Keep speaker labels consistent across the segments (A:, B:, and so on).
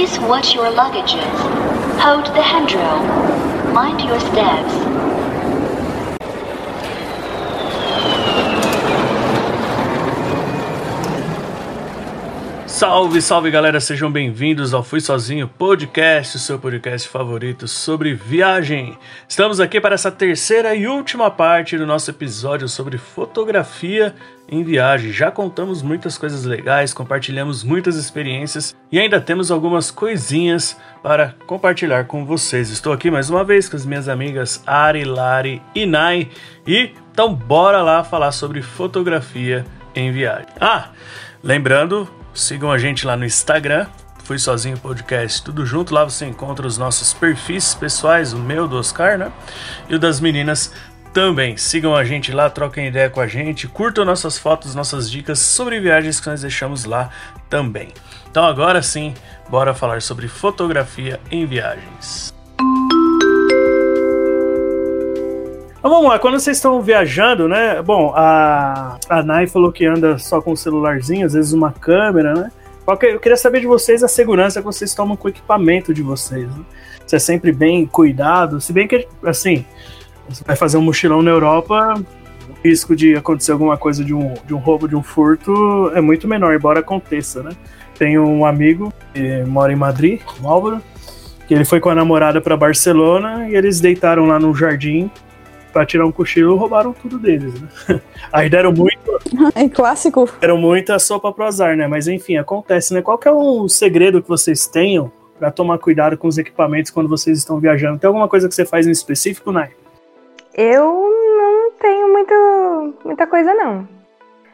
A: Please watch your luggages. Hold the handrail. Mind your steps.
B: Salve, salve galera, sejam bem-vindos ao Fui Sozinho Podcast, o seu podcast favorito sobre viagem. Estamos aqui para essa terceira e última parte do nosso episódio sobre fotografia em viagem. Já contamos muitas coisas legais, compartilhamos muitas experiências e ainda temos algumas coisinhas para compartilhar com vocês. Estou aqui mais uma vez com as minhas amigas Ari, Lari e Nai e então bora lá falar sobre fotografia em viagem. Ah, lembrando Sigam a gente lá no Instagram, Fui Sozinho Podcast, tudo junto. Lá você encontra os nossos perfis pessoais, o meu, do Oscar, né? E o das meninas também. Sigam a gente lá, troquem ideia com a gente, curtam nossas fotos, nossas dicas sobre viagens que nós deixamos lá também. Então agora sim, bora falar sobre fotografia em viagens. Então vamos lá, quando vocês estão viajando, né? Bom, a, a Nai falou que anda só com o celularzinho, às vezes uma câmera, né? Eu queria saber de vocês a segurança que vocês tomam com o equipamento de vocês. Né? Se é sempre bem cuidado, se bem que, assim, você vai fazer um mochilão na Europa, o risco de acontecer alguma coisa de um, de um roubo, de um furto, é muito menor, embora aconteça, né? Tenho um amigo que mora em Madrid, o Álvaro, que ele foi com a namorada para Barcelona e eles deitaram lá no jardim para tirar um cochilo, roubaram tudo deles, né? Aí deram muito.
C: É clássico.
B: Deram muita sopa pro azar, né? Mas enfim, acontece, né? Qual que é o segredo que vocês tenham para tomar cuidado com os equipamentos quando vocês estão viajando? Tem alguma coisa que você faz em específico, Nai?
C: Eu não tenho muito, muita coisa, não.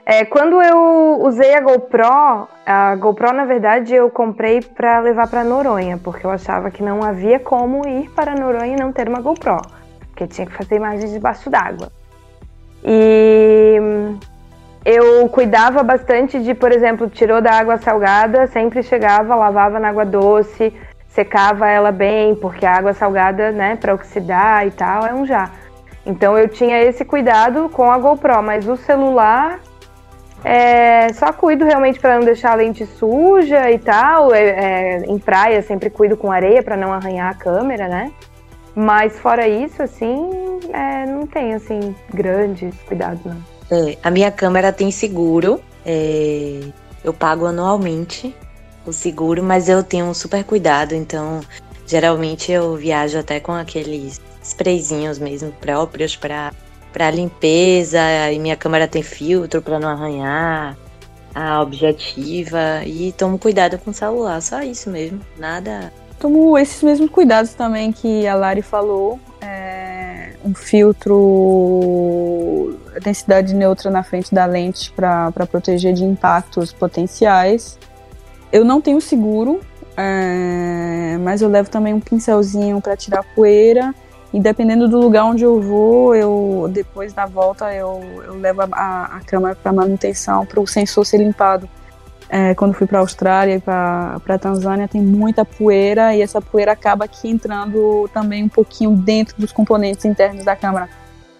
C: É, quando eu usei a GoPro, a GoPro, na verdade, eu comprei para levar para Noronha, porque eu achava que não havia como ir para Noronha e não ter uma GoPro porque tinha que fazer imagens debaixo d'água. E eu cuidava bastante de, por exemplo, tirou da água salgada, sempre chegava, lavava na água doce, secava ela bem, porque a água salgada, né, para oxidar e tal, é um já. Então eu tinha esse cuidado com a GoPro, mas o celular é, só cuido realmente para não deixar a lente suja e tal. É, é, em praia sempre cuido com areia para não arranhar a câmera, né? Mas fora isso, assim, é, não tem assim grandes cuidados, não.
D: É, a minha câmera tem seguro. É, eu pago anualmente o seguro, mas eu tenho um super cuidado, então geralmente eu viajo até com aqueles sprayzinhos mesmo próprios para para limpeza, e minha câmera tem filtro para não arranhar a objetiva e tomo cuidado com o celular, só isso mesmo, nada
C: tomo esses mesmos cuidados também que a Lari falou. É, um filtro densidade neutra na frente da lente para proteger de impactos potenciais. Eu não tenho seguro, é, mas eu levo também um pincelzinho para tirar poeira. E dependendo do lugar onde eu vou, eu depois da volta eu, eu levo a, a câmera para manutenção para o sensor ser limpado é, quando fui para a Austrália e para a Tanzânia, tem muita poeira e essa poeira acaba aqui entrando também um pouquinho dentro dos componentes internos da câmera.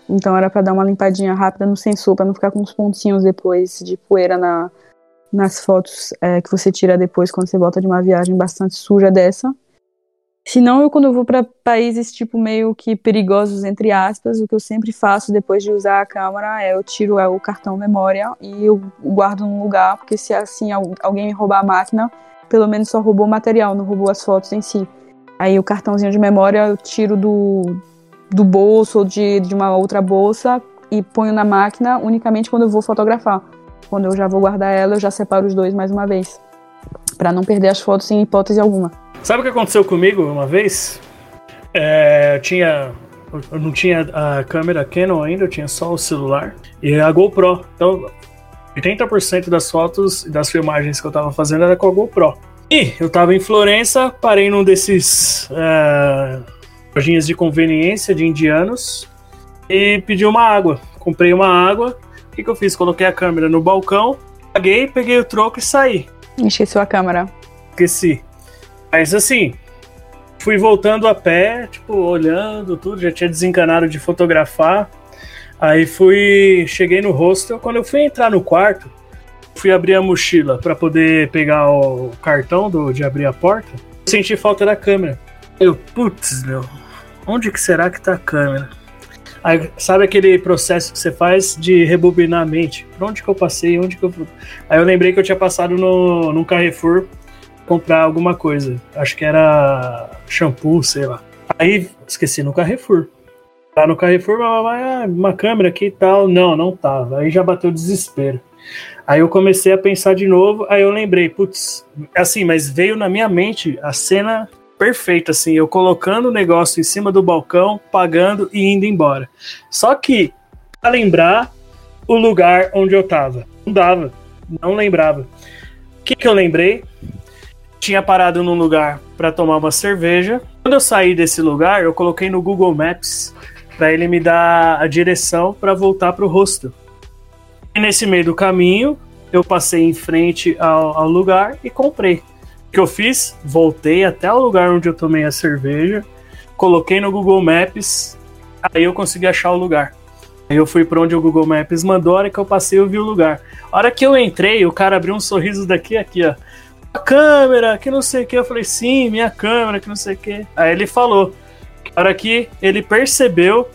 C: Então era para dar uma limpadinha rápida no sensor, para não ficar com uns pontinhos depois de poeira na, nas fotos é, que você tira depois quando você volta de uma viagem bastante suja dessa. Se não, eu quando eu vou para países tipo meio que perigosos entre aspas, o que eu sempre faço depois de usar a câmera é eu tiro é, o cartão memória e eu guardo num lugar, porque se assim alguém me roubar a máquina, pelo menos só roubou o material, não roubou as fotos em si. Aí o cartãozinho de memória eu tiro do, do bolso ou de, de uma outra bolsa e ponho na máquina unicamente quando eu vou fotografar. Quando eu já vou guardar ela, eu já separo os dois mais uma vez, para não perder as fotos em hipótese alguma.
B: Sabe o que aconteceu comigo uma vez? É, eu tinha. Eu não tinha a câmera Canon ainda, eu tinha só o celular e a GoPro. Então, 80% das fotos e das filmagens que eu tava fazendo era com a GoPro. E eu tava em Florença, parei num desses é, lojinhas de conveniência de indianos e pedi uma água. Comprei uma água. O que, que eu fiz? Coloquei a câmera no balcão, paguei, peguei o troco e saí.
C: Esqueceu a câmera.
B: Esqueci. Mas assim, fui voltando a pé, tipo, olhando tudo, já tinha desencanado de fotografar. Aí fui, cheguei no hostel. Quando eu fui entrar no quarto, fui abrir a mochila para poder pegar o cartão do, de abrir a porta. Senti falta da câmera. Eu, putz, meu, onde que será que tá a câmera? Aí, sabe aquele processo que você faz de rebobinar a mente? Por onde que eu passei? Onde que eu. Aí eu lembrei que eu tinha passado no, num Carrefour comprar alguma coisa. Acho que era shampoo, sei lá. Aí esqueci no Carrefour. Tá no Carrefour, uma, uma câmera aqui e tal. Não, não tava. Aí já bateu desespero. Aí eu comecei a pensar de novo, aí eu lembrei, putz, assim, mas veio na minha mente a cena perfeita, assim, eu colocando o negócio em cima do balcão, pagando e indo embora. Só que, pra lembrar o lugar onde eu tava, não dava, não lembrava. O que, que eu lembrei? Tinha parado num lugar para tomar uma cerveja. Quando eu saí desse lugar, eu coloquei no Google Maps para ele me dar a direção para voltar pro hostel. E nesse meio do caminho, eu passei em frente ao, ao lugar e comprei. O que eu fiz? Voltei até o lugar onde eu tomei a cerveja, coloquei no Google Maps, aí eu consegui achar o lugar. Aí eu fui para onde o Google Maps mandou, a hora que eu passei eu vi o lugar. A hora que eu entrei, o cara abriu um sorriso daqui aqui, ó. A câmera, que não sei o que. Eu falei, sim, minha câmera, que não sei o que. Aí ele falou. A hora que ele percebeu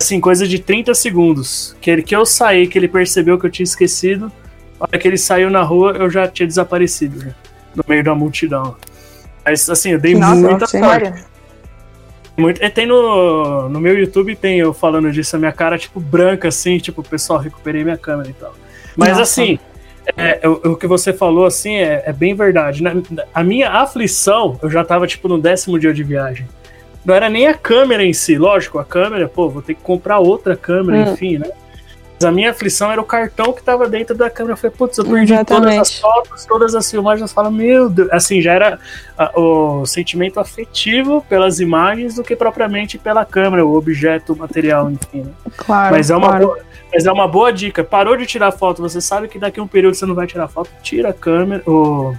B: assim, coisa de 30 segundos. Que, ele, que eu saí, que ele percebeu que eu tinha esquecido. A hora que ele saiu na rua, eu já tinha desaparecido, né? No meio da multidão. Mas, assim, eu dei Nossa, muita sorte. Muito, tem no, no meu YouTube, tem eu falando disso, a minha cara, tipo, branca, assim, tipo, pessoal, recuperei minha câmera e tal. Mas, Nossa. assim, é, o, o, que você falou, assim, é, é bem verdade. Na, a minha aflição, eu já tava, tipo, no décimo dia de viagem não era nem a câmera em si, lógico, a câmera, pô, vou ter que comprar outra câmera, hum. enfim, né? A minha aflição era o cartão que tava dentro da câmera. Eu falei, putz, eu perdi Exatamente. todas as fotos, todas as filmagens. Eu falo, meu Deus. Assim, já era a, o sentimento afetivo pelas imagens do que propriamente pela câmera, o objeto, o material, enfim. Né?
C: Claro.
B: Mas é uma
C: claro.
B: boa. Mas é uma boa dica. Parou de tirar foto, você sabe que daqui a um período você não vai tirar foto, tira a câmera, o,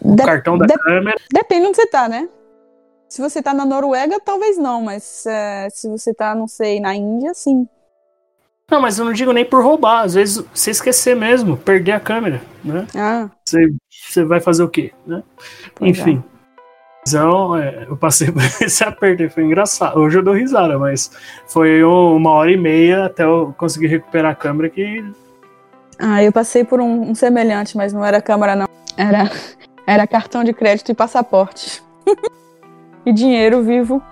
B: o de cartão da
C: de
B: câmera.
C: Depende onde você tá, né? Se você tá na Noruega, talvez não, mas é, se você tá, não sei, na Índia, sim.
B: Não, mas eu não digo nem por roubar. Às vezes você esquecer mesmo, perder a câmera, né?
C: Ah.
B: Você, você vai fazer o quê, né? Pois Enfim. É. Então, é, eu passei por esse aperto foi engraçado. Hoje eu dou risada, mas foi uma hora e meia até eu conseguir recuperar a câmera que.
C: Ah, eu passei por um, um semelhante, mas não era câmera, não. Era, era cartão de crédito e passaporte. e dinheiro vivo.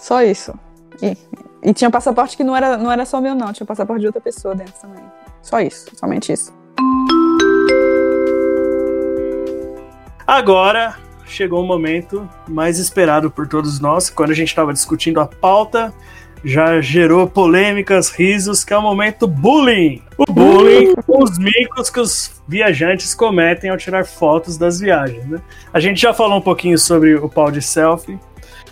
C: Só isso. E, e tinha passaporte que não era, não era só meu, não. Tinha passaporte de outra pessoa dentro também. Só isso, somente isso.
B: Agora chegou o momento mais esperado por todos nós, quando a gente estava discutindo a pauta já gerou polêmicas, risos, que é o momento bullying. O bullying, os micos que os viajantes cometem ao tirar fotos das viagens. Né? A gente já falou um pouquinho sobre o pau de selfie,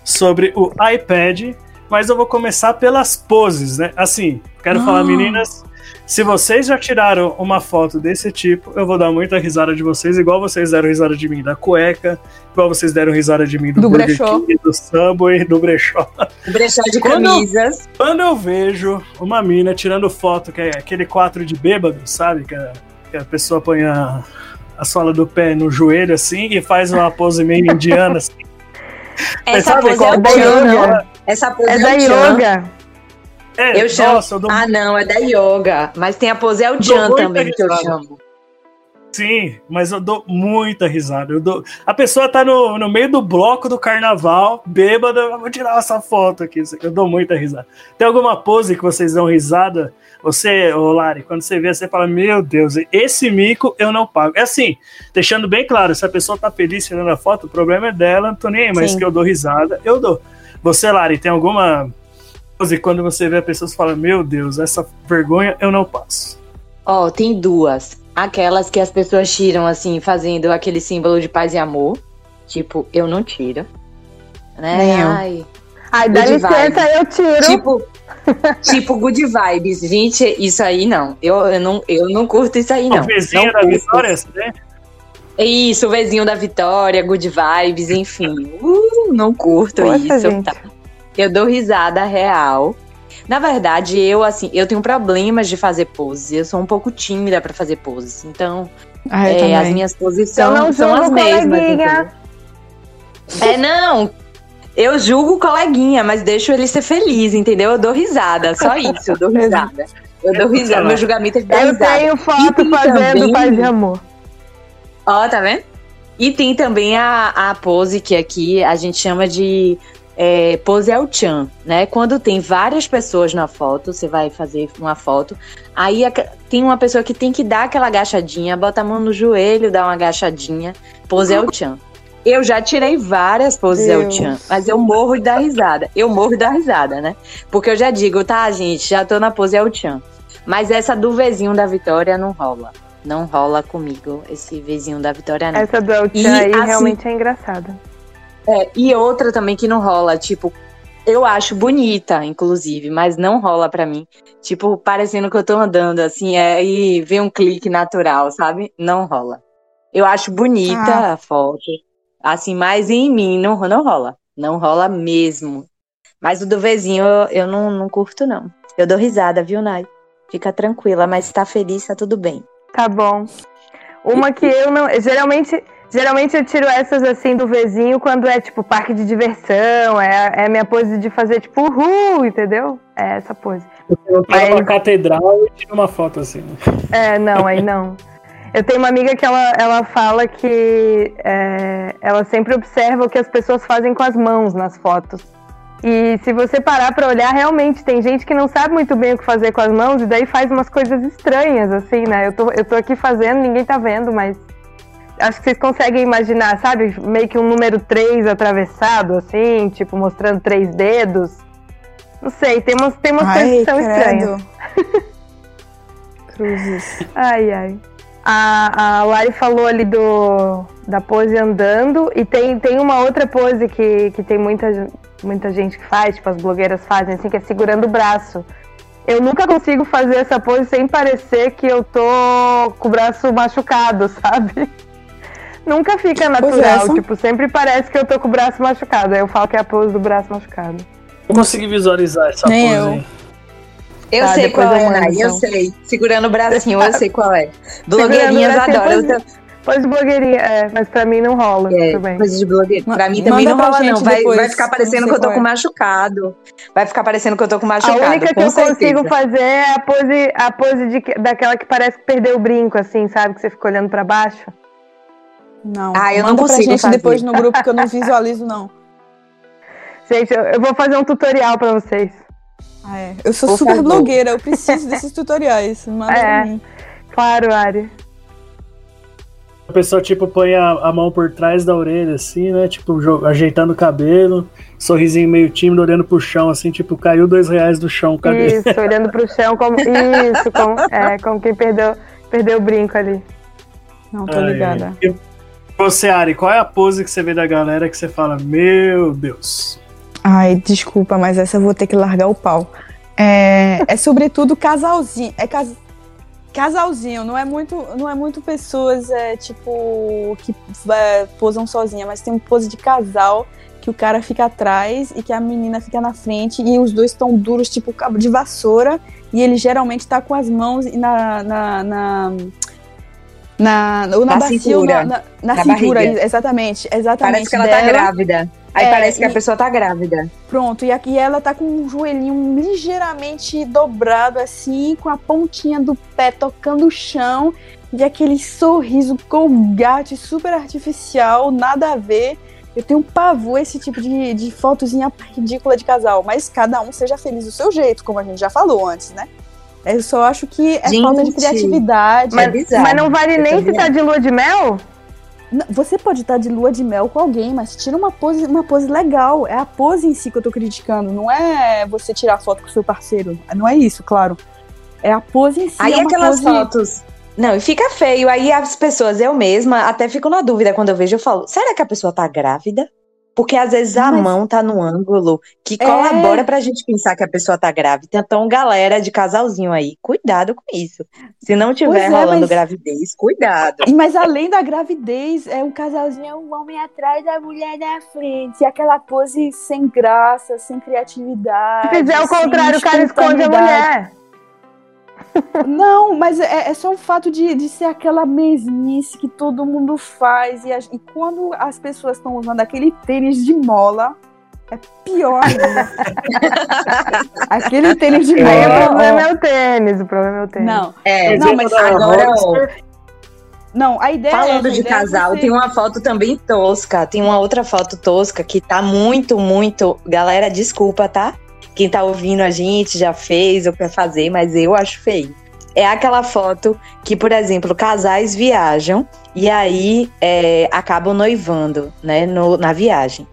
B: sobre o iPad, mas eu vou começar pelas poses, né? Assim, quero ah. falar, meninas, se vocês já tiraram uma foto desse tipo, eu vou dar muita risada de vocês, igual vocês deram risada de mim da cueca, igual vocês deram risada de mim do,
C: do brechó.
B: King, do Subway, do brechó.
D: O brechó de camisas.
B: Quando, quando eu vejo uma mina tirando foto, que é aquele quatro de bêbado, sabe? Que a, que a pessoa põe a, a sola do pé no joelho assim e faz uma pose meio indiana assim.
D: Essa pose é yoga. Essa pose é,
C: é da yoga.
D: É, eu chamo. Nossa, eu dou... Ah, não, é da yoga. Mas tem a pose El Jan também que eu chamo.
B: Sim, mas eu dou muita risada. Eu dou... A pessoa tá no, no meio do bloco do carnaval, bêbada, eu vou tirar essa foto aqui. Eu dou muita risada. Tem alguma pose que vocês dão risada? Você, ô Lari, quando você vê, você fala: Meu Deus, esse mico eu não pago. É assim, deixando bem claro: se a pessoa tá feliz tirando a foto, o problema é dela, não tô nem aí, mas Sim. que eu dou risada, eu dou. Você, Lari, tem alguma e quando você vê a pessoa, você fala: Meu Deus, essa vergonha eu não passo.
D: Ó, oh, tem duas. Aquelas que as pessoas tiram, assim, fazendo aquele símbolo de paz e amor. Tipo, eu não tiro. Né?
C: Nem Ai. Ai, dá licença, eu tiro.
D: Tipo, tipo good vibes. Gente, isso aí não. Eu, eu, não, eu não curto isso aí, não. O
B: vizinho
D: não
B: da curto. Vitória, né?
D: Isso, o vizinho da Vitória, good vibes, enfim. Uh, não curto Poxa, isso. Tá. Eu dou risada real. Na verdade, eu assim, eu tenho problemas de fazer poses. Eu sou um pouco tímida para fazer poses. Então,
C: Ah,
D: É, as minhas poses
E: Então
D: são,
E: não
D: são as mesmas. É, não. Eu julgo o coleguinha, mas deixo ele ser feliz, entendeu? Eu dou risada, só isso, eu dou risada. Eu dou risada, meu julgamento é de
E: Eu
D: risada.
E: tenho foto fazendo
D: também-
E: paz de amor.
D: Ó, tá vendo? E tem também a, a pose que aqui a gente chama de é, pose El Chan, né? Quando tem várias pessoas na foto, você vai fazer uma foto, aí tem uma pessoa que tem que dar aquela agachadinha, bota a mão no joelho, dá uma agachadinha, pose El Chan. Eu já tirei várias poses
C: Deus.
D: Chan, mas eu morro de dar risada. Eu morro de dar risada, né? Porque eu já digo, tá, gente, já tô na pose El Chan. Mas essa do Vzinho da Vitória não rola. Não rola comigo esse vizinho da Vitória, não.
E: Essa do El
D: E,
E: Chan aí
D: assim,
E: realmente é engraçada.
D: É, e outra também que não rola, tipo, eu acho bonita, inclusive, mas não rola pra mim. Tipo, parecendo que eu tô andando, assim, é, e vem um clique natural, sabe? Não rola. Eu acho bonita
C: Ah.
D: a foto, assim, mas em mim não, não rola. Não rola mesmo. Mas o do Vzinho eu, eu não, não curto, não. Eu dou risada, viu, Nai? Fica tranquila, mas se tá feliz, tá tudo bem.
E: Tá bom. Uma que eu não. Geralmente, geralmente eu tiro essas assim do vizinho quando é tipo parque de diversão. É, é a minha pose de fazer tipo uhul, entendeu? É essa pose.
B: Eu
E: Mas-
B: uma catedral e tiro uma foto assim. né?
E: É, não, aí não. Eu tenho uma amiga que ela, ela fala que é, ela sempre observa o que as pessoas fazem com as mãos nas fotos. E se você parar pra olhar, realmente tem gente que não sabe muito bem o que fazer com as mãos e daí faz umas coisas estranhas, assim, né? Eu tô, eu tô aqui fazendo, ninguém tá vendo, mas acho que vocês conseguem imaginar, sabe? Meio que um número 3 atravessado, assim, tipo, mostrando três dedos. Não sei, tem umas, tem umas coisas que são estranhas.
C: credo. Cruzes.
E: Ai, ai. A, a Lari falou ali do, da pose andando e tem, tem uma outra pose que, que tem muita, muita gente que faz, tipo as blogueiras fazem, assim, que é segurando o braço. Eu nunca consigo fazer essa pose sem parecer que eu tô com o braço machucado, sabe? Nunca fica natural,
C: essa.
E: tipo, sempre parece que eu tô com o braço machucado. Aí eu falo que é a pose do braço machucado.
B: Eu consegui visualizar essa
C: Nem
B: pose
C: eu.
B: aí.
D: Eu
E: Tá,
D: sei
E: depois
D: qual
E: eu
D: é, Nai, eu
E: então.
D: sei. Segurando o bracinho, eu sei qual é. Blogueirinhas adoram.
E: pose- Pose blogueirinha, é, mas pra mim não rola.
D: É, coisa de blogueiro.
C: Ma-
D: Pra mim
C: manda
D: também não rola, não. Vai, vai ficar parecendo
C: não
D: que eu tô
C: qual
D: com
C: é.
D: machucado. Vai ficar parecendo que eu tô com
E: A
D: machucado.
E: única que eu
D: certeza.
E: consigo fazer é a pose, a pose de, que- daquela que parece que perdeu o brinco, assim, sabe? Que você fica olhando pra baixo.
C: Não.
D: Ah, eu não
C: Manda pra
D: consigo
C: gente
D: fazer.
C: depois no grupo que eu não visualizo, não.
E: Gente, eu, eu vou fazer um tutorial pra vocês.
C: Ah, é. Eu sou
D: Por
C: super
D: favor.
C: blogueira, eu preciso desses tutoriais. Manda
E: É.
C: pra mim.
E: Claro, Ari.
B: A pessoa, tipo, põe a, a mão por trás da orelha, assim, né? Tipo, ajeitando o cabelo, sorrisinho meio tímido, olhando pro chão, assim, tipo, caiu dois reais do chão, cadê?
E: Isso, olhando pro chão como. Isso, como, é, como quem perdeu, perdeu o brinco ali.
C: Não, tô
B: Ai,
C: ligada.
B: ai. Você, Ari, qual é a pose que você vê da galera que você fala, meu Deus?
C: Ai, desculpa, mas essa eu vou ter que largar o pau. É, é sobretudo casalzinho. É cas- casalzinho, não é muito, não é muito pessoas é, tipo que é, posam sozinha, mas tem um pose de casal que o cara fica atrás e que a menina fica na frente e os dois estão duros, tipo cabo de vassoura, e ele geralmente tá com as mãos na. na, na na, ou na,
D: Na
C: bacia ou
D: cintura.
C: na, na, na
D: Na
C: cintura,
D: barriga.
C: exatamente, exatamente.
D: Parece que ela tá
C: dela.
D: grávida. Aí
C: É,
D: parece que a
C: e-
D: pessoa tá grávida.
C: Pronto, e aqui ela tá com um joelhinho ligeiramente dobrado assim, com a pontinha do pé tocando o chão, e aquele sorriso colgate super artificial, nada a ver. Eu tenho um pavor esse tipo de, de fotozinha ridícula de casal, mas cada um seja feliz do seu jeito, como a gente já falou antes, né? Eu só acho que é
D: Gente,
C: falta de criatividade.
E: Mas,
D: bizarro.
E: mas não vale nem se tá de lua de mel?
C: Você pode estar de lua de mel com alguém, mas tira uma pose, uma pose legal. É a pose em si que eu tô criticando. Não é você tirar foto com seu parceiro. Não é isso, claro. É a pose em si.
D: Aí
C: é
D: aquelas
C: pose...
D: fotos. Não, e fica feio. Aí as pessoas, eu mesma, até fico na dúvida quando eu vejo, eu falo, será que a pessoa tá grávida? Porque às vezes a
C: Mas-
D: mão tá no ângulo que
C: É.
D: colabora pra gente pensar que a pessoa tá grávida. Então, galera de casalzinho aí, cuidado com isso. Se não tiver
C: Pois é,
D: rolando
C: mas-
D: gravidez, cuidado.
C: Mas além da gravidez, é um casalzinho, é um homem atrás da mulher na frente. E aquela pose sem graça, sem criatividade.
E: Se fizer o
C: sem
E: contrário, o cara esconde a mulher.
C: Não, mas é, é só o fato de, de ser aquela mesmice que todo mundo faz. E, a- e quando as pessoas estão usando aquele tênis de mola, é pior ainda. aquele tênis de
E: o
C: mola.
E: problema
C: ó.
E: é o tênis, o problema é o tênis.
C: Não,
D: É,
C: Não, mas
D: agora, ó,
C: não, a ideia é
D: falando
C: essa, a
D: de
C: ideia é
D: casal,
C: você-
D: tem uma foto também tosca. Tem uma outra foto tosca que tá muito, muito. Galera, desculpa, tá? Quem tá ouvindo a gente já fez ou quer fazer, mas eu acho feio. É aquela foto que, por exemplo, casais viajam e aí é, acabam noivando, né, no- na viagem.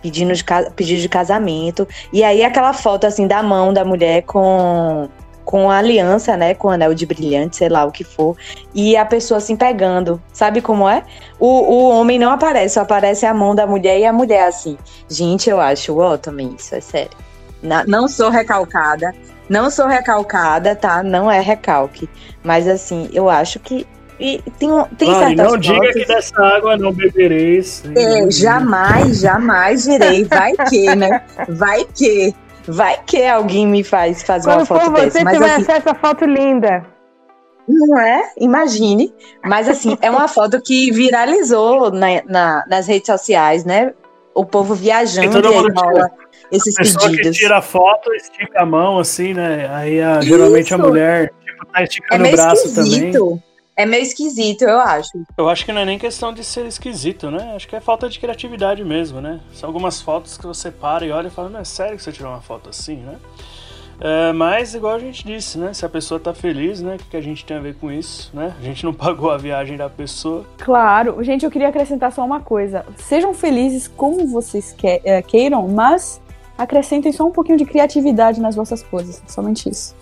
D: Pedindo de, pedido de casamento. E aí aquela foto, assim, da mão da mulher com, com a aliança, né, com o anel de brilhante, sei lá o que for. E a pessoa, assim, pegando. Sabe como é? O, o homem não aparece, só aparece a mão da mulher e a mulher, assim. Gente, eu acho ó também isso, é sério. Na- não sou recalcada. Não sou recalcada, tá? Não é recalque. Mas assim, eu acho que. E tem, um- tem
B: Mari,
D: certas
B: não diga
D: fotos-
B: que dessa água não bebereis.
D: É, jamais, jamais direi. Vai que, né? Vai que. Vai que alguém me faz fazer uma
E: Quando for
D: foto
E: você,
D: dessa.
E: você
D: Mas
E: vai
D: assim,
E: achar essa foto linda.
D: não é? Imagine. Mas assim, é uma foto que viralizou na- na- nas redes sociais, né? O povo viajando
B: E todo
D: e aí
B: mundo
D: rola esses
B: A pessoa que
D: pedidos.
B: tira a foto, estica a mão, assim, né? Aí a- geralmente a mulher tipo, tá
D: É
B: esticando o
D: meio
B: braço também.
D: esquisito. É meio esquisito, eu acho.
B: Eu acho que não é nem questão de ser esquisito, né? Acho que é falta de criatividade mesmo, né? São algumas fotos que você para e olha e fala, não é sério que você tirou uma foto assim, né? É, mas, igual a gente disse, né? Se a pessoa tá feliz, né? O que, que a gente tem a ver com isso, né? A gente não pagou a viagem da pessoa.
C: Claro, gente, eu queria acrescentar só uma coisa. Sejam felizes como vocês que- eh, queiram, mas acrescentem só um pouquinho de criatividade nas vossas poses. Somente isso.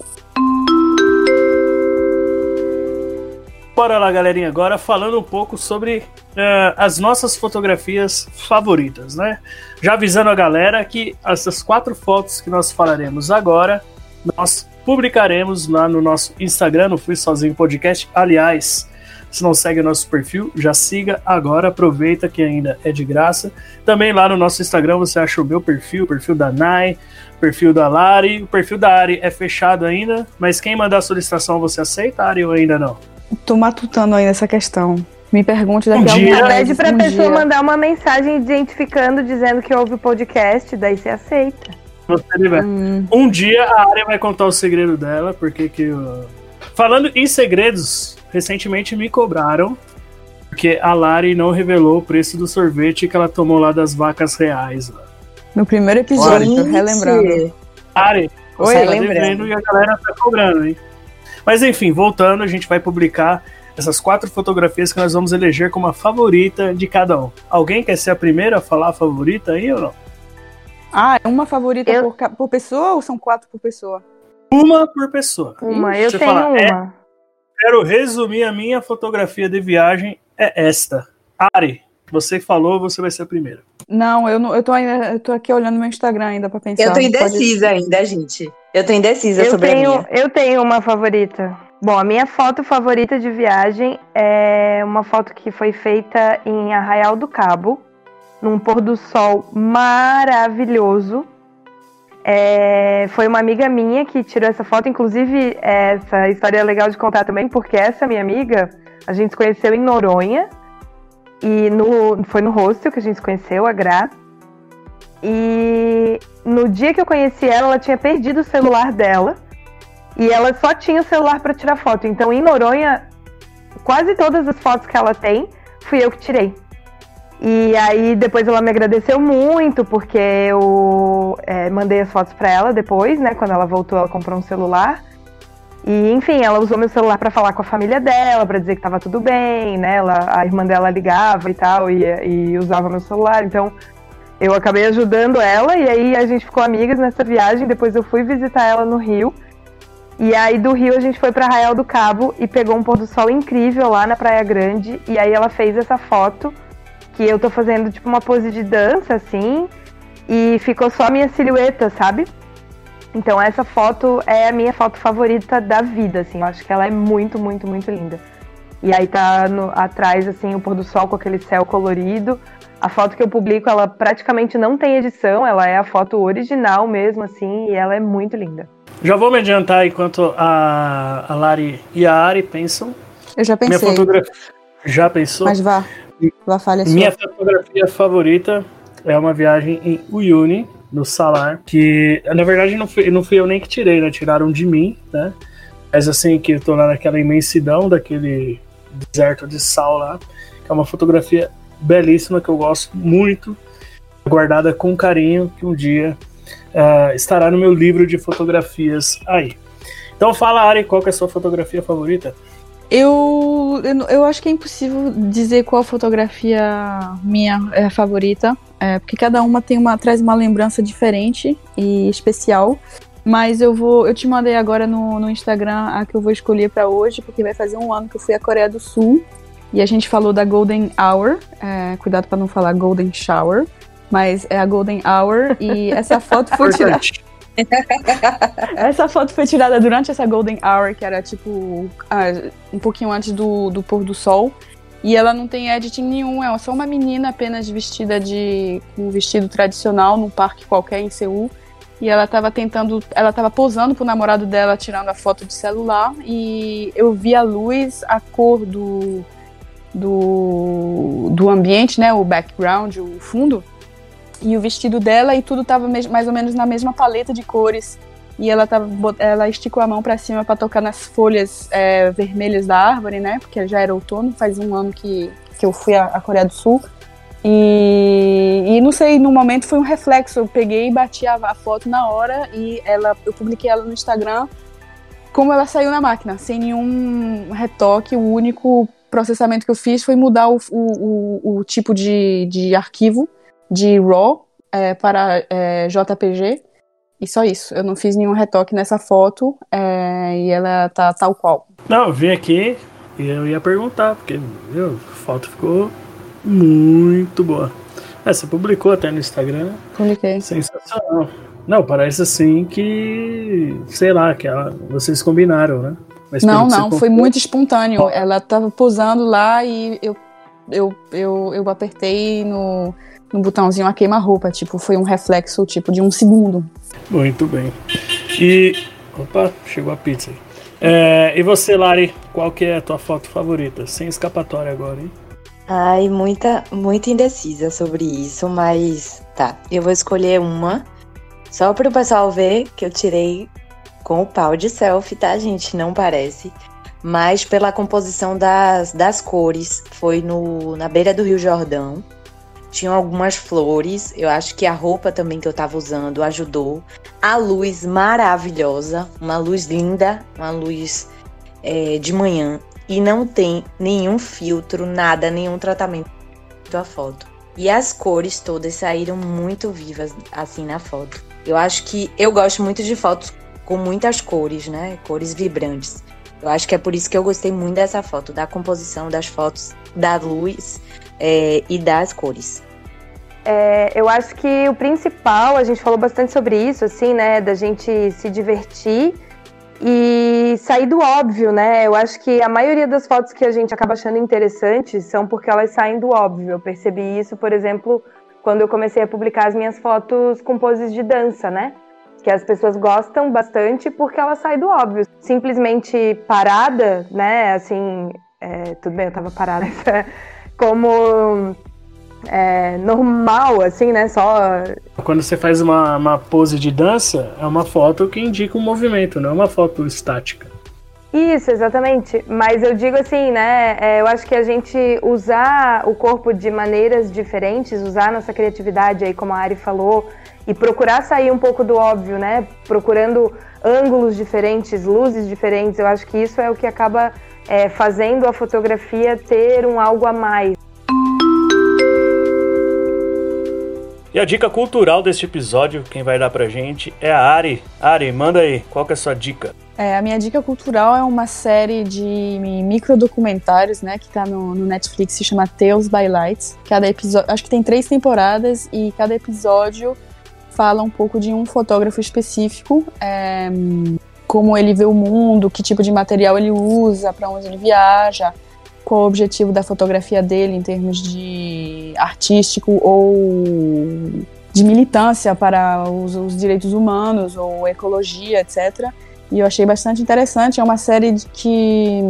B: Bora lá, galerinha, agora falando um pouco sobre eh, as nossas fotografias favoritas, né? Já avisando a galera que essas quatro fotos que nós falaremos agora, nós publicaremos lá no nosso Instagram, no Fui Sozinho Podcast. Aliás, se não segue o nosso perfil, já siga agora, aproveita que ainda é de graça. Também lá no nosso Instagram você acha o meu perfil, o perfil da Nai, o perfil da Lari. O perfil da Ari é fechado ainda, mas quem mandar a solicitação você aceita, Ari, ou ainda não?
C: Tô matutando aí nessa questão. Me pergunte daqui
B: Um
C: a
B: dia-
C: alguns
E: Pede pra
C: um
E: pessoa
C: dia.
E: mandar uma mensagem identificando, dizendo que ouve o podcast, daí você aceita.
C: Hum,
B: Um dia a área vai contar o segredo dela, porque que. Falando em segredos, recentemente me cobraram porque a Lari não revelou o preço do sorvete que ela tomou lá das vacas reais. lá.
C: no primeiro episódio,
D: Gente,
C: relembrando.
B: Lari, você
C: Oi,
B: tá
D: lembrando.
B: e a galera tá cobrando, hein? Mas enfim, voltando, a gente vai publicar essas quatro fotografias que nós vamos eleger como a favorita de cada um. Alguém quer ser a primeira a falar a favorita aí ou não?
C: Ah, é uma favorita
E: Eu-
C: por, por pessoa ou são quatro por pessoa?
B: Uma por pessoa.
E: Uma,
B: Ixi,
E: eu
B: você
E: tenho
B: fala, é,
E: uma.
B: Quero resumir a minha fotografia de viagem é esta. Ari, você falou, você vai ser a primeira.
C: Não, eu, não, eu, tô ainda, eu tô aqui olhando meu Instagram ainda pra pensar.
D: Eu tô
C: Pode-
D: indecisa ainda, gente. Eu tô indecisa
E: Eu
D: sobre a
E: tenho,
D: minha.
E: eu tenho uma favorita. Bom, a minha foto favorita de viagem é uma foto que foi feita em Arraial do Cabo, num pôr do sol maravilhoso. É, foi uma amiga minha que tirou essa foto, inclusive essa história é legal de contar também, porque essa minha amiga, a gente se conheceu em Noronha, e no, foi no hostel que a gente se conheceu, a Gra. E no dia que eu conheci ela, ela tinha perdido o celular dela. E ela só tinha o celular para tirar foto. Então, em Noronha, quase todas as fotos que ela tem, fui eu que tirei. E aí, depois ela me agradeceu muito, porque eu é, mandei as fotos para ela depois, né? Quando ela voltou, ela comprou um celular. E, enfim, ela usou meu celular para falar com a família dela, para dizer que tava tudo bem, né? Ela, a irmã dela ligava e tal, e, e usava meu celular. Então, eu acabei ajudando ela, e aí a gente ficou amigas nessa viagem. Depois eu fui visitar ela no Rio. E aí do Rio a gente foi para Arraial do Cabo e pegou um pôr do sol incrível lá na Praia Grande. E aí ela fez essa foto que eu tô fazendo tipo uma pose de dança assim, e ficou só a minha silhueta, sabe? Então essa foto é a minha foto favorita da vida, assim. Eu acho que ela é muito, muito, muito linda. E aí tá no- atrás assim o pôr do sol com aquele céu colorido. A foto que eu publico, ela praticamente não tem edição, ela é a foto original mesmo assim, e ela é muito linda.
B: Já vou me adiantar enquanto a, a Lari e a Ari pensam.
C: Eu já
B: Minha
C: pensei,
B: fotografia. Já pensou?
C: mas vá.
B: Minha fotografia favorita é uma viagem em Uyuni, no Salar, que na verdade não fui, não fui eu nem que tirei, né? Tiraram de mim, né? Mas assim, que eu tô lá naquela imensidão daquele deserto de sal lá, que é uma fotografia belíssima que eu gosto muito, guardada com carinho, que um dia ah, estará no meu livro de fotografias aí. Então fala, Ari, qual que é a sua fotografia favorita?
C: Eu, eu, eu acho que é impossível dizer qual fotografia minha é a favorita, é, porque cada uma tem uma traz uma lembrança diferente e especial. Mas eu vou, eu te mandei agora no, no Instagram a que eu vou escolher pra hoje, porque vai fazer um ano que eu fui à Coreia do Sul e a gente falou da Golden Hour. é, cuidado pra não falar Golden Shower, mas é a Golden Hour e essa foto foi tirada. Essa foto foi tirada durante essa Golden Hour, que era tipo um pouquinho antes do, do pôr do sol. E ela não tem editing nenhum, é só uma menina apenas vestida de um vestido tradicional num parque qualquer em Seul. E ela tava tentando, ela tava posando pro namorado dela tirando a foto de celular e eu vi a luz, a cor do do, do ambiente, né, o background, o fundo, e o vestido dela e tudo tava mais ou menos na mesma paleta de cores. E ela tava, ela esticou a mão pra cima pra tocar nas folhas é, vermelhas da árvore, né? Porque já era outono, faz um ano que, que eu fui à Coreia do Sul. E, e não sei, no momento foi um reflexo. Eu peguei e bati a, a foto na hora e ela, eu publiquei ela no Instagram como ela saiu na máquina, sem nenhum retoque. O único processamento que eu fiz foi mudar o, o, o, o tipo de, de arquivo de RAW é, para é, JPG. E só isso. Eu não fiz nenhum retoque nessa foto é, e ela tá tal qual.
B: Não, eu vim aqui e eu ia perguntar, porque viu, a foto ficou muito boa. É, você publicou até no Instagram,
C: Publiquei.
B: sensacional. Não, parece assim que, sei lá, que ela- vocês combinaram, né? Mas
C: Não, não, foi muito espontâneo. Ela tava posando lá e eu, eu, eu, eu apertei no, no botãozinho a queima-roupa. Tipo, foi um reflexo tipo de um segundo.
B: Muito bem. E. Opa, chegou a pizza aí. É, e você, Lari, qual que é a tua foto favorita? Sem escapatória agora, hein?
D: Ai, muita, muito indecisa sobre isso, mas tá. Eu vou escolher uma só para o pessoal ver que eu tirei com o pau de selfie, tá, gente? Não parece. Mas pela composição das, das cores, foi no, na beira do Rio Jordão. Tinham algumas flores, eu acho que a roupa também que eu tava usando ajudou. A luz maravilhosa, uma luz linda, uma luz é, de manhã e não tem nenhum filtro, nada, nenhum tratamento da foto. E as cores todas saíram muito vivas assim na foto. Eu acho que eu gosto muito de fotos com muitas cores, né? Cores vibrantes. Eu acho que é por isso que eu gostei muito dessa foto, da composição das fotos, da luz é, e das cores.
E: É, eu acho que o principal, a gente falou bastante sobre isso, assim, né? Da gente se divertir e sair do óbvio, né? Eu acho que a maioria das fotos que a gente acaba achando interessantes são porque elas saem do óbvio. Eu percebi isso, por exemplo, quando eu comecei a publicar as minhas fotos com poses de dança, né? Que as pessoas gostam bastante porque ela sai do óbvio. Simplesmente parada, né? Assim, é, tudo bem, eu tava parada. Como é, normal, assim, né? Só
B: Quando você faz uma, uma pose de dança, é uma foto que indica um movimento, não é uma foto estática.
E: Isso, exatamente. Mas eu digo assim, né? é, eu acho que a gente usar o corpo de maneiras diferentes, usar a nossa criatividade aí, como a Ari falou, e procurar sair um pouco do óbvio, né? Procurando ângulos diferentes, luzes diferentes. Eu acho que isso é o que acaba é, fazendo a fotografia ter um algo a mais.
B: E a dica cultural deste episódio, quem vai dar pra gente é a Ari. Ari, manda aí, qual que é a sua dica?
C: É, a minha dica cultural é uma série de microdocumentários, né, que tá no, no Netflix, se chama Tales by Lights. Cada episódio, acho que tem três temporadas e cada episódio fala um pouco de um fotógrafo específico, é, como ele vê o mundo, que tipo de material ele usa, para onde ele viaja, qual o objetivo da fotografia dele em termos de artístico ou de militância para os, os, direitos humanos ou ecologia, etc. E eu achei bastante interessante. É uma série que.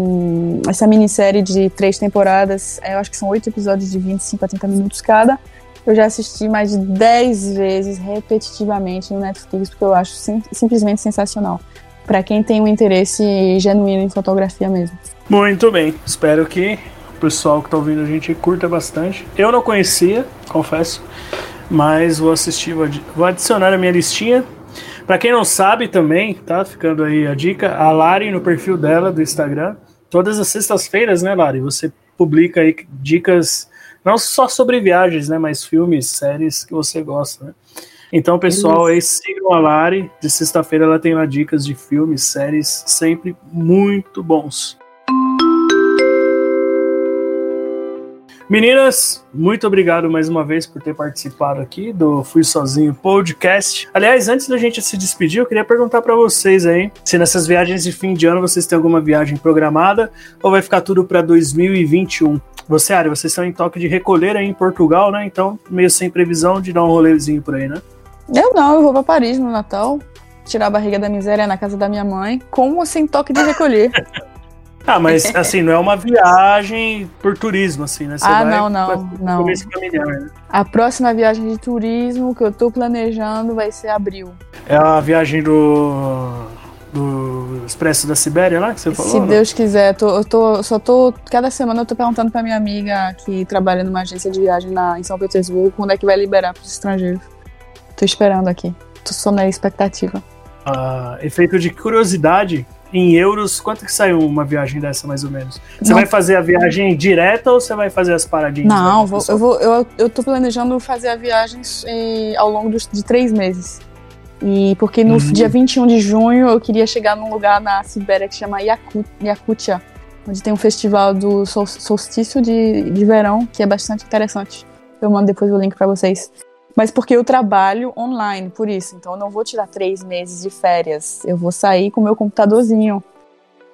C: Essa minissérie de três temporadas, eu acho que são oito episódios de 25 a 30 minutos cada. Eu já assisti mais de 10 vezes repetitivamente no Netflix, porque eu acho sim, simplesmente sensacional. Para quem tem um interesse genuíno em fotografia mesmo.
B: Muito bem. Espero que o pessoal que está ouvindo a gente curta bastante. Eu não conhecia, confesso, mas vou assistir, vou adicionar a minha listinha. Para quem não sabe também, tá ficando aí a dica, a Lari no perfil dela do Instagram, todas as sextas-feiras, né, Lari, você publica aí dicas não só sobre viagens, né, mas filmes, séries que você gosta, né? Então, pessoal, aí sigam a Lari. De sexta-feira ela tem lá dicas de filmes, séries, sempre muito bons. Meninas, muito obrigado mais uma vez por ter participado aqui do Fui Sozinho Podcast. Aliás, antes da gente se despedir, eu queria perguntar para vocês aí se nessas viagens de fim de ano vocês têm alguma viagem programada ou vai ficar tudo para 2021. Você, Ari, vocês estão em toque de recolher aí em Portugal, né? Então, meio sem previsão de dar um rolezinho por aí, né?
C: Eu não, eu vou para Paris no Natal, tirar a barriga da miséria na casa da minha mãe, com ou sem toque de recolher.
B: Ah, mas assim, não é uma viagem por turismo, assim, né?
C: Você ah, não, não, não. Familiar, né? A próxima viagem de turismo que eu tô planejando vai ser abril.
B: É a viagem do do Expresso da Sibéria lá que você falou?
C: Se Deus quiser, tô, eu tô, só tô. Cada semana eu tô perguntando pra minha amiga que trabalha numa agência de viagem na, em São Petersburgo quando é que vai liberar pros estrangeiros. Tô esperando aqui. Tô só na expectativa.
B: Ah, efeito de curiosidade, em euros, quanto que saiu uma viagem dessa, mais ou menos? Você vai fazer a viagem direta ou você vai fazer as paradinhas?
C: Não, vou, eu, vou, eu, eu tô planejando fazer a viagem eh, ao longo dos, de três meses. E porque no uhum. dia 21 de junho eu queria chegar num lugar na Sibéria que chama Yakut, Yakutia, onde tem um festival do sol, solstício de, de verão, que é bastante interessante. Eu mando depois o link para vocês mas porque eu trabalho online, por isso. Então eu não vou tirar três meses de férias. Eu vou sair com o meu computadorzinho.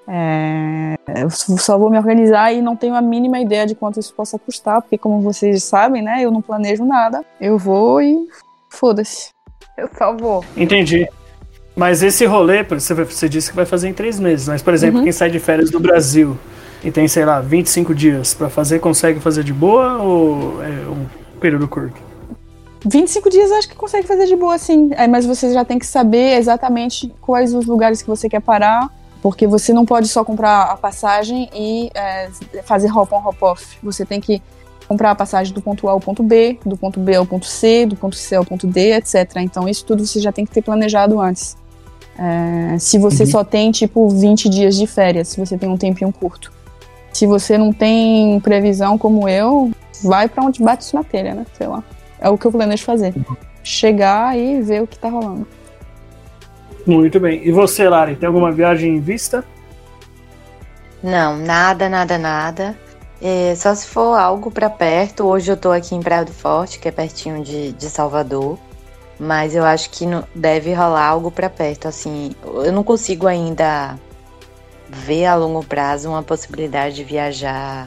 C: É, eu só vou me organizar e não tenho a mínima ideia de quanto isso possa custar, porque como vocês sabem, né, eu não planejo nada. Eu vou e foda-se.
E: Eu só vou.
B: Entendi. Mas esse rolê, você, você disse que vai fazer em três meses, mas por exemplo, uhum. quem sai de férias do Brasil e tem, sei lá, 25 dias para fazer, consegue fazer de boa ou é um período curto?
C: 25 dias eu acho que consegue fazer de boa, sim. É, mas você já tem que saber exatamente quais os lugares que você quer parar, porque você não pode só comprar a passagem e é, fazer hop-on, hop-off. Você tem que comprar a passagem do ponto A ao ponto B, do ponto B ao ponto C, do ponto C ao ponto D, etc. Então isso tudo você já tem que ter planejado antes. É, se você uhum. só tem, tipo, 20 dias de férias, se você tem um tempinho curto. Se você não tem previsão como eu, vai para onde bate na telha, né? Sei lá. É o que eu planejo fazer. Chegar e ver o que tá rolando.
B: Muito bem. E você, Lari, tem alguma viagem em vista?
D: Não, nada, nada, nada. É, só se for algo para perto. Hoje eu tô aqui em Praia do Forte, que é pertinho de, de Salvador. Mas eu acho que não, deve rolar algo para perto. Assim, eu não consigo ainda ver a longo prazo uma possibilidade de viajar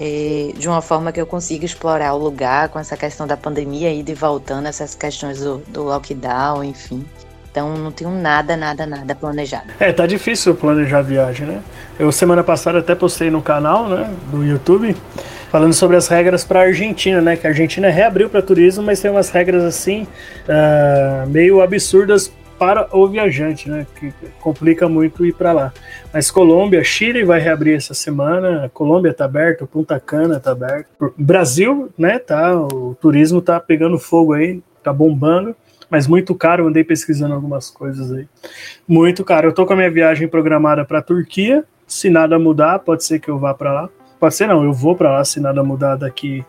D: é, de uma forma que eu consiga explorar o lugar com essa questão da pandemia, e voltando, essas questões do, do lockdown, enfim. Então não tenho nada, nada, nada planejado.
B: É, tá difícil planejar viagem, né? Eu semana passada até postei no canal, né, do YouTube, falando sobre as regras para Argentina, né? Que a Argentina reabriu para turismo, mas tem umas regras assim uh, meio absurdas para o viajante, né? Que complica muito ir para lá. Mas Colômbia, Chile vai reabrir essa semana. Colômbia tá aberto, Punta Cana tá aberto. Brasil, né? Tá, o turismo tá pegando fogo aí, tá bombando. Mas muito caro, andei pesquisando algumas coisas aí. Muito caro. Eu tô com a minha viagem programada para Turquia. Se nada mudar, pode ser que eu vá para lá. Pode ser não, eu vou para lá se nada mudar daqui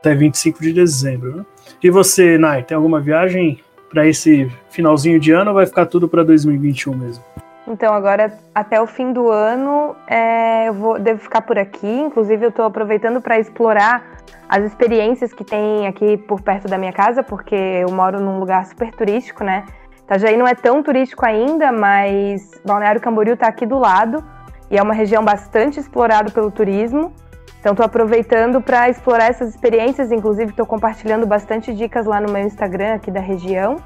B: até 25 de dezembro. Né? E você, Nai, tem alguma viagem para esse finalzinho de ano vai ficar tudo para 2021 mesmo?
E: Então, agora até o fim do ano é, eu vou, devo ficar por aqui. Inclusive, eu estou aproveitando para explorar as experiências que tem aqui por perto da minha casa, porque eu moro num lugar super turístico, né? Itajaí não é tão turístico ainda, mas Balneário Camboriú está aqui do lado e é uma região bastante explorada pelo turismo. Então estou aproveitando para explorar essas experiências, inclusive estou compartilhando bastante dicas lá no meu Instagram aqui da região.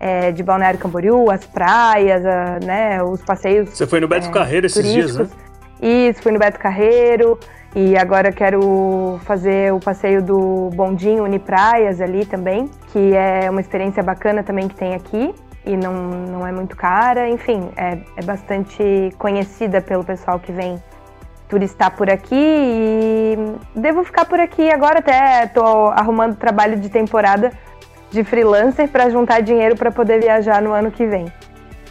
E: É, de Balneário Camboriú, as praias, a, né, os passeios.
B: Você foi no Beto é, Carreiro esses dias, né?
E: Isso, fui no Beto Carreiro e agora quero fazer o passeio do Bondinho Unipraias ali também, que é uma experiência bacana também que tem aqui e não, não é muito cara. Enfim, é, é bastante conhecida pelo pessoal que vem turistar por aqui e devo ficar por aqui agora até tô arrumando trabalho de temporada de freelancer para juntar dinheiro para poder viajar no ano que vem.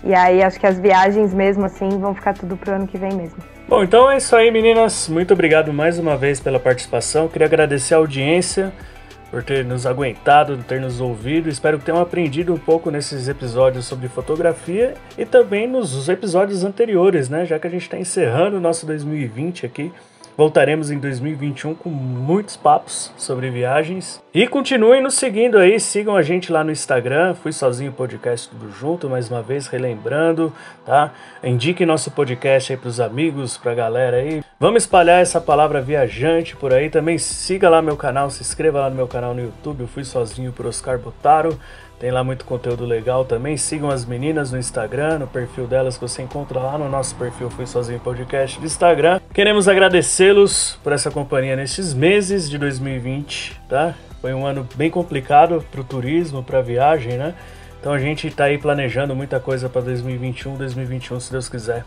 E: E aí acho que as viagens mesmo assim vão ficar tudo pro ano que vem mesmo.
B: Bom, então é isso aí, meninas. Muito obrigado mais uma vez pela participação. Queria agradecer a audiência por ter nos aguentado, ter nos ouvido. Espero que tenham aprendido um pouco nesses episódios sobre fotografia e também nos episódios anteriores, né? Já que a gente está encerrando o nosso 2020 aqui. Voltaremos em 2021 com muitos papos sobre viagens. E continuem nos seguindo aí, sigam a gente lá no Instagram, Fui Sozinho Podcast Tudo Junto, mais uma vez relembrando, tá? Indiquem nosso podcast aí pros amigos, pra galera aí. Vamos espalhar essa palavra viajante por aí. Também siga lá meu canal, se inscreva lá no meu canal no YouTube, eu Fui Sozinho por Oscar Botaro. Tem lá muito conteúdo legal também. Sigam as meninas no Instagram, no perfil delas que você encontra lá no nosso perfil Fui Sozinho Podcast do Instagram. Queremos agradecê-los por essa companhia nesses meses de 2020, tá? Foi um ano bem complicado para o turismo, para a viagem, né? Então a gente está aí planejando muita coisa para 2021, 2021, se Deus quiser,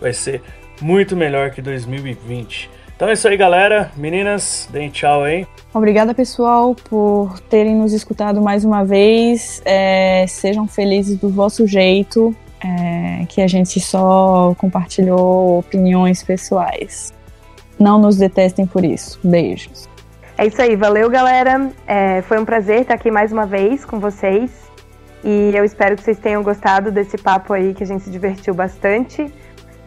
B: vai ser muito melhor que 2020. Então é isso aí, galera. Meninas, deem tchau aí.
C: Obrigada, pessoal, por terem nos escutado mais uma vez. É, sejam felizes do vosso jeito, é, que a gente só compartilhou opiniões pessoais. Não nos detestem por isso. Beijos.
E: É isso aí, valeu, galera. É, foi um prazer estar aqui mais uma vez com vocês. E eu espero que vocês tenham gostado desse papo aí, que a gente se divertiu bastante.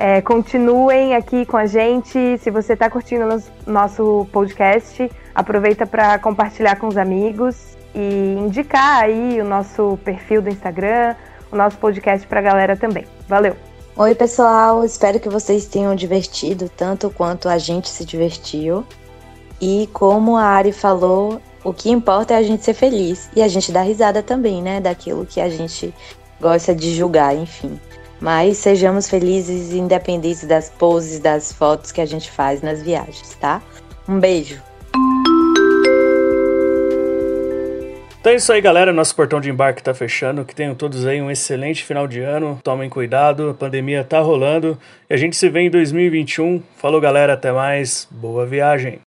E: É, continuem aqui com a gente. Se você está curtindo o nosso podcast, aproveita para compartilhar com os amigos e indicar aí o nosso perfil do Instagram, o nosso podcast para a galera também. Valeu!
D: Oi, pessoal. Espero que vocês tenham divertido tanto quanto a gente se divertiu. E como a Ari falou, o que importa é a gente ser feliz e a gente dar risada também, né? Daquilo que a gente gosta de julgar, enfim. Mas sejamos felizes independentes das poses, das fotos que a gente faz nas viagens, tá? Um beijo!
B: Então é isso aí, galera. Nosso portão de embarque tá fechando. Que tenham todos aí um excelente final de ano. Tomem cuidado, a pandemia tá rolando. E a gente se vê em 2021. Falou, galera. Até mais. Boa viagem.